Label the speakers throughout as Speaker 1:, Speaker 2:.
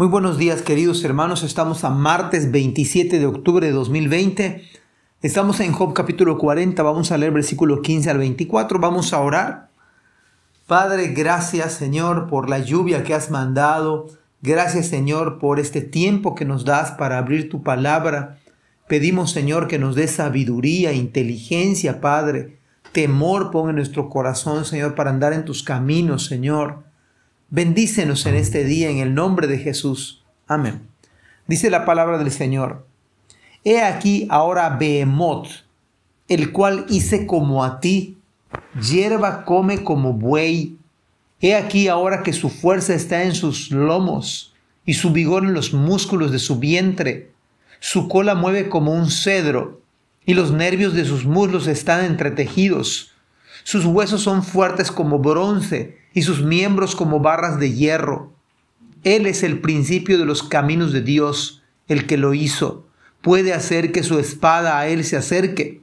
Speaker 1: Muy buenos días queridos hermanos, estamos a martes 27 de octubre de 2020. Estamos en Job capítulo 40, vamos a leer versículo 15 al 24, vamos a orar. Padre, gracias Señor por la lluvia que has mandado, gracias Señor por este tiempo que nos das para abrir tu palabra. Pedimos Señor que nos dé sabiduría, inteligencia, Padre, temor ponga en nuestro corazón Señor para andar en tus caminos Señor. Bendícenos en este día en el nombre de Jesús. Amén. Dice la palabra del Señor. He aquí ahora Behemoth, el cual hice como a ti, hierba come como buey. He aquí ahora que su fuerza está en sus lomos y su vigor en los músculos de su vientre. Su cola mueve como un cedro y los nervios de sus muslos están entretejidos. Sus huesos son fuertes como bronce y sus miembros como barras de hierro. Él es el principio de los caminos de Dios, el que lo hizo. Puede hacer que su espada a él se acerque.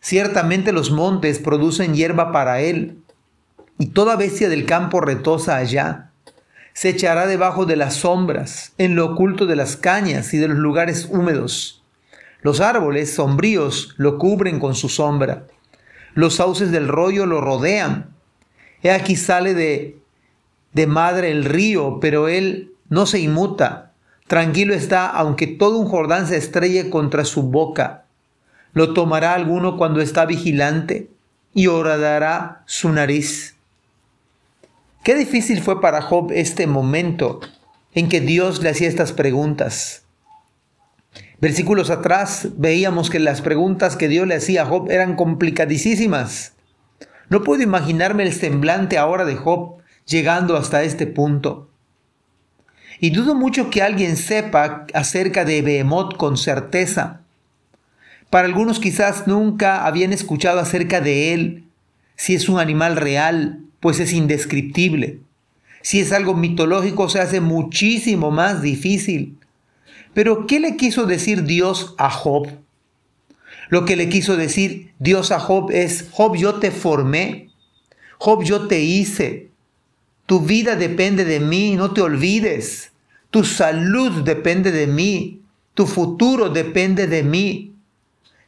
Speaker 1: Ciertamente los montes producen hierba para él, y toda bestia del campo retosa allá. Se echará debajo de las sombras, en lo oculto de las cañas y de los lugares húmedos. Los árboles sombríos lo cubren con su sombra. Los sauces del rollo lo rodean He aquí sale de, de madre el río, pero él no se inmuta. Tranquilo está, aunque todo un Jordán se estrelle contra su boca. Lo tomará alguno cuando está vigilante y horadará su nariz. Qué difícil fue para Job este momento en que Dios le hacía estas preguntas. Versículos atrás veíamos que las preguntas que Dios le hacía a Job eran complicadísimas. No puedo imaginarme el semblante ahora de Job llegando hasta este punto. Y dudo mucho que alguien sepa acerca de Behemoth con certeza. Para algunos quizás nunca habían escuchado acerca de él, si es un animal real, pues es indescriptible. Si es algo mitológico, se hace muchísimo más difícil. Pero, ¿qué le quiso decir Dios a Job? Lo que le quiso decir Dios a Job es, Job, yo te formé, Job, yo te hice, tu vida depende de mí, no te olvides, tu salud depende de mí, tu futuro depende de mí.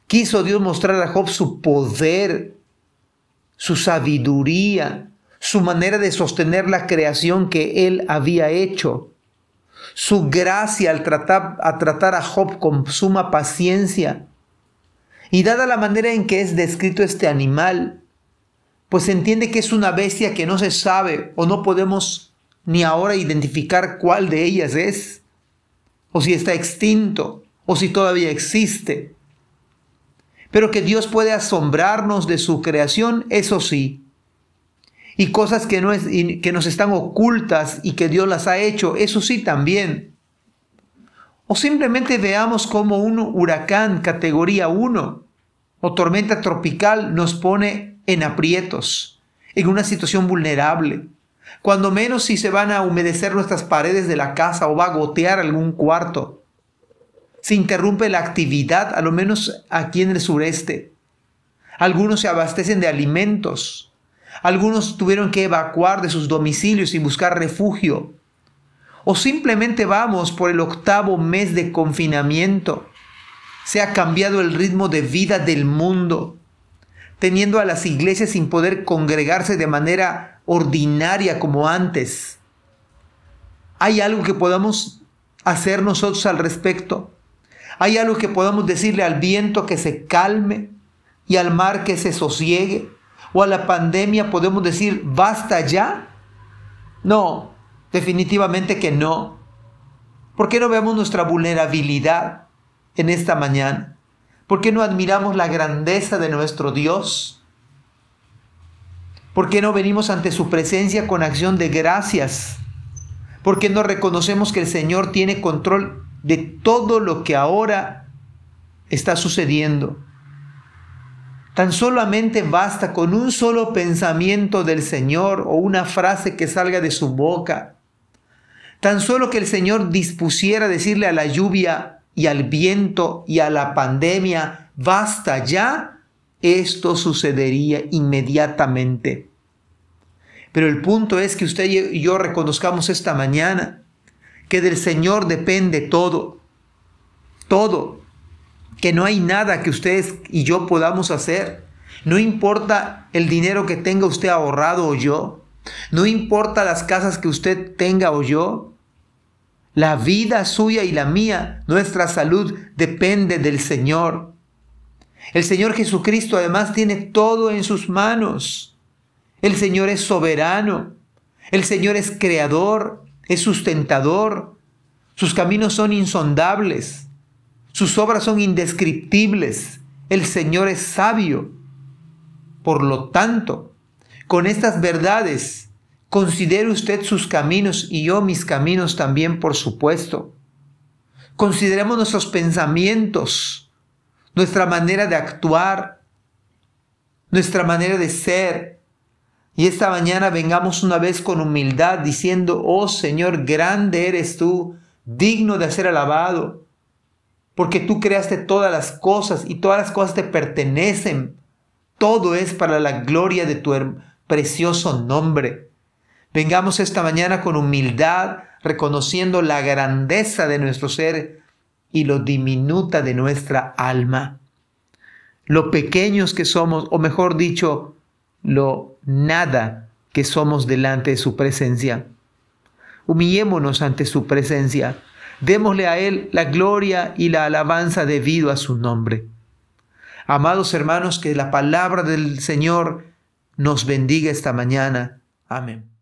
Speaker 1: Quiso Dios mostrar a Job su poder, su sabiduría, su manera de sostener la creación que él había hecho, su gracia al tratar, a tratar a Job con suma paciencia, y dada la manera en que es descrito este animal, pues entiende que es una bestia que no se sabe o no podemos ni ahora identificar cuál de ellas es, o si está extinto, o si todavía existe. Pero que Dios puede asombrarnos de su creación, eso sí. Y cosas que, no es, que nos están ocultas y que Dios las ha hecho, eso sí también. O simplemente veamos como un huracán categoría 1 o tormenta tropical nos pone en aprietos, en una situación vulnerable. Cuando menos si se van a humedecer nuestras paredes de la casa o va a gotear algún cuarto. Se interrumpe la actividad, a lo menos aquí en el sureste. Algunos se abastecen de alimentos. Algunos tuvieron que evacuar de sus domicilios y buscar refugio o simplemente vamos por el octavo mes de confinamiento. Se ha cambiado el ritmo de vida del mundo, teniendo a las iglesias sin poder congregarse de manera ordinaria como antes. ¿Hay algo que podamos hacer nosotros al respecto? ¿Hay algo que podamos decirle al viento que se calme y al mar que se sosiegue? ¿O a la pandemia podemos decir, basta ya? No, Definitivamente que no. ¿Por qué no vemos nuestra vulnerabilidad en esta mañana? ¿Por qué no admiramos la grandeza de nuestro Dios? ¿Por qué no venimos ante su presencia con acción de gracias? ¿Por qué no reconocemos que el Señor tiene control de todo lo que ahora está sucediendo? Tan solamente basta con un solo pensamiento del Señor o una frase que salga de su boca. Tan solo que el Señor dispusiera decirle a la lluvia y al viento y a la pandemia, basta ya, esto sucedería inmediatamente. Pero el punto es que usted y yo reconozcamos esta mañana que del Señor depende todo, todo, que no hay nada que ustedes y yo podamos hacer. No importa el dinero que tenga usted ahorrado o yo, no importa las casas que usted tenga o yo, la vida suya y la mía, nuestra salud depende del Señor. El Señor Jesucristo además tiene todo en sus manos. El Señor es soberano. El Señor es creador, es sustentador. Sus caminos son insondables. Sus obras son indescriptibles. El Señor es sabio. Por lo tanto, con estas verdades, considere usted sus caminos y yo mis caminos también, por supuesto. Consideremos nuestros pensamientos, nuestra manera de actuar, nuestra manera de ser. Y esta mañana vengamos una vez con humildad diciendo, oh Señor, grande eres tú, digno de ser alabado, porque tú creaste todas las cosas y todas las cosas te pertenecen. Todo es para la gloria de tu precioso nombre. Vengamos esta mañana con humildad, reconociendo la grandeza de nuestro ser y lo diminuta de nuestra alma. Lo pequeños que somos, o mejor dicho, lo nada que somos delante de su presencia. Humillémonos ante su presencia. Démosle a Él la gloria y la alabanza debido a su nombre. Amados hermanos, que la palabra del Señor nos bendiga esta mañana. Amén.